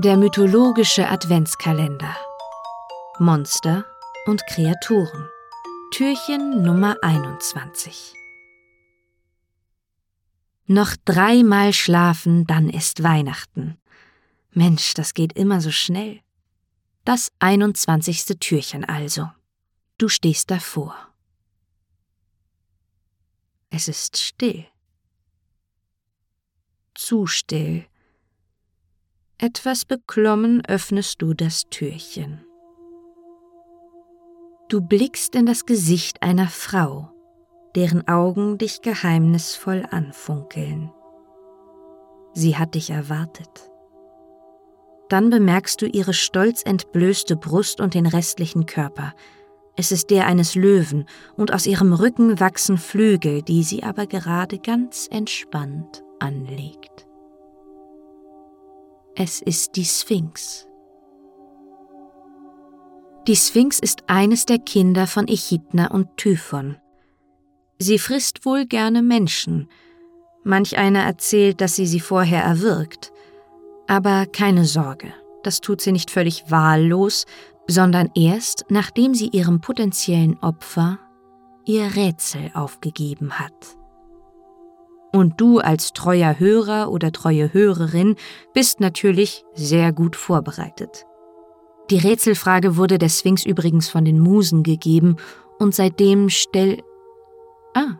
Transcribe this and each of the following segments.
Der mythologische Adventskalender. Monster und Kreaturen. Türchen Nummer 21. Noch dreimal schlafen, dann ist Weihnachten. Mensch, das geht immer so schnell. Das 21. Türchen also. Du stehst davor. Es ist still. Zu still etwas beklommen öffnest du das Türchen. Du blickst in das Gesicht einer Frau, deren Augen dich geheimnisvoll anfunkeln. Sie hat dich erwartet. Dann bemerkst du ihre stolz entblößte Brust und den restlichen Körper. Es ist der eines Löwen, und aus ihrem Rücken wachsen Flügel, die sie aber gerade ganz entspannt anlegt. Es ist die Sphinx. Die Sphinx ist eines der Kinder von Echidna und Typhon. Sie frisst wohl gerne Menschen. Manch einer erzählt, dass sie sie vorher erwürgt. Aber keine Sorge, das tut sie nicht völlig wahllos, sondern erst, nachdem sie ihrem potenziellen Opfer ihr Rätsel aufgegeben hat. Und du als treuer Hörer oder treue Hörerin bist natürlich sehr gut vorbereitet. Die Rätselfrage wurde der Sphinx übrigens von den Musen gegeben und seitdem stell. Ah,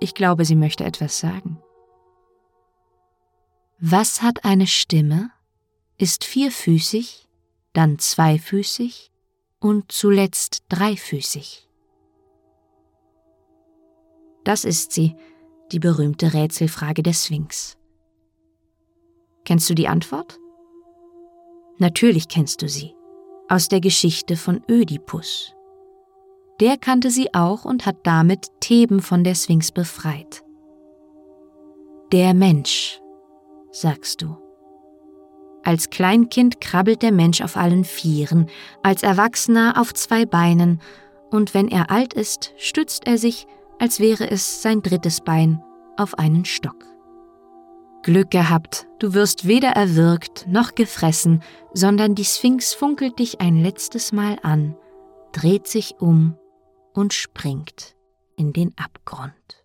ich glaube, sie möchte etwas sagen. Was hat eine Stimme, ist vierfüßig, dann zweifüßig und zuletzt dreifüßig? Das ist sie, die berühmte Rätselfrage der Sphinx. Kennst du die Antwort? Natürlich kennst du sie, aus der Geschichte von Ödipus. Der kannte sie auch und hat damit Theben von der Sphinx befreit. Der Mensch, sagst du. Als Kleinkind krabbelt der Mensch auf allen Vieren, als Erwachsener auf zwei Beinen, und wenn er alt ist, stützt er sich als wäre es sein drittes Bein auf einen Stock. Glück gehabt, du wirst weder erwürgt noch gefressen, sondern die Sphinx funkelt dich ein letztes Mal an, dreht sich um und springt in den Abgrund.